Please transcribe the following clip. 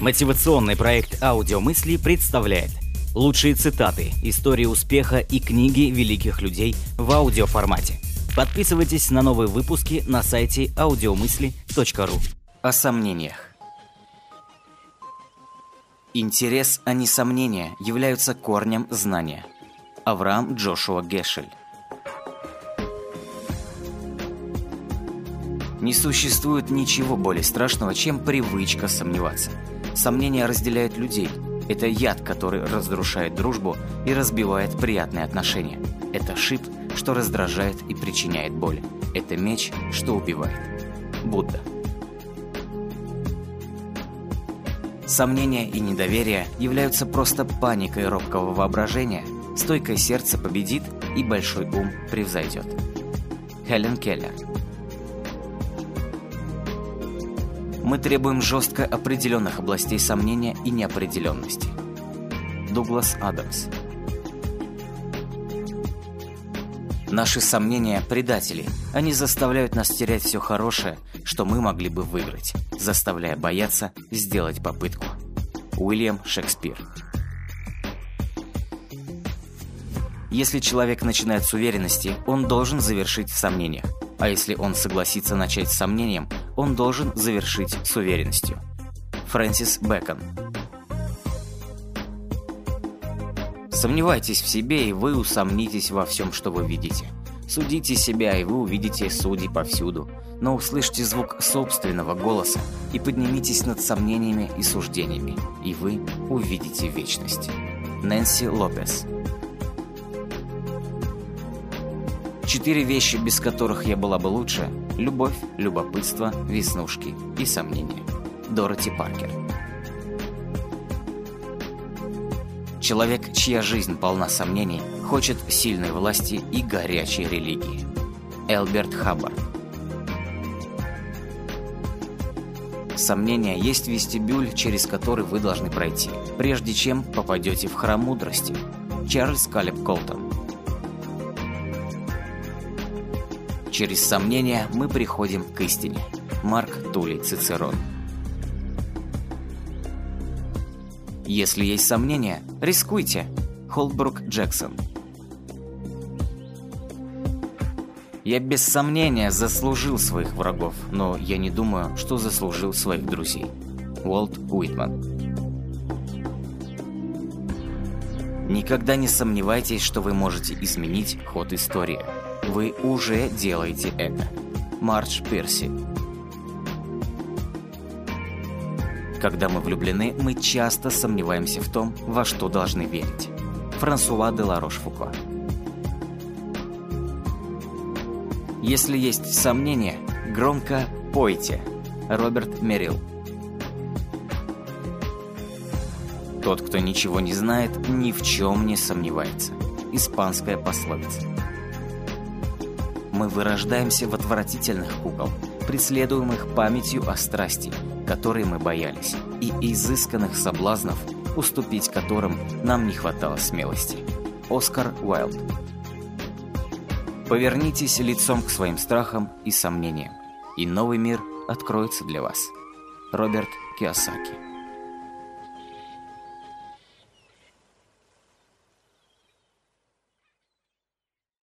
Мотивационный проект «Аудиомысли» представляет лучшие цитаты, истории успеха и книги великих людей в аудиоформате. Подписывайтесь на новые выпуски на сайте audiomысли.ру. О сомнениях. Интерес, а не сомнения, являются корнем знания. Авраам Джошуа Гешель Не существует ничего более страшного, чем привычка сомневаться. Сомнения разделяют людей. Это яд, который разрушает дружбу и разбивает приятные отношения. Это шип, что раздражает и причиняет боль. Это меч, что убивает. Будда. Сомнения и недоверие являются просто паникой робкого воображения, стойкое сердце победит и большой ум превзойдет. Хелен Келлер Мы требуем жестко определенных областей сомнения и неопределенности. Дуглас Адамс Наши сомнения – предатели. Они заставляют нас терять все хорошее, что мы могли бы выиграть, заставляя бояться сделать попытку. Уильям Шекспир Если человек начинает с уверенности, он должен завершить в сомнениях. А если он согласится начать с сомнением, он должен завершить с уверенностью. Фрэнсис Бэкон Сомневайтесь в себе, и вы усомнитесь во всем, что вы видите. Судите себя, и вы увидите судей повсюду. Но услышьте звук собственного голоса и поднимитесь над сомнениями и суждениями, и вы увидите вечность. Нэнси Лопес Четыре вещи, без которых я была бы лучше – любовь, любопытство, веснушки и сомнения. Дороти Паркер Человек, чья жизнь полна сомнений, хочет сильной власти и горячей религии. Элберт Хаббард Сомнения есть вестибюль, через который вы должны пройти, прежде чем попадете в храм мудрости. Чарльз Калеб Колтон Через сомнения мы приходим к истине. Марк Тулей Цицерон. Если есть сомнения, рискуйте. Холдбрук Джексон. Я без сомнения заслужил своих врагов, но я не думаю, что заслужил своих друзей. Уолт Уитман. Никогда не сомневайтесь, что вы можете изменить ход истории. Вы уже делаете это. Марч Перси. Когда мы влюблены, мы часто сомневаемся в том, во что должны верить. Франсуа де Ларош-Фуко Если есть сомнения, громко пойте. Роберт Мерил Тот, кто ничего не знает, ни в чем не сомневается. Испанская пословица мы вырождаемся в отвратительных кукол, преследуемых памятью о страсти, которой мы боялись, и изысканных соблазнов, уступить которым нам не хватало смелости. Оскар Уайлд Повернитесь лицом к своим страхам и сомнениям, и новый мир откроется для вас. Роберт Киосаки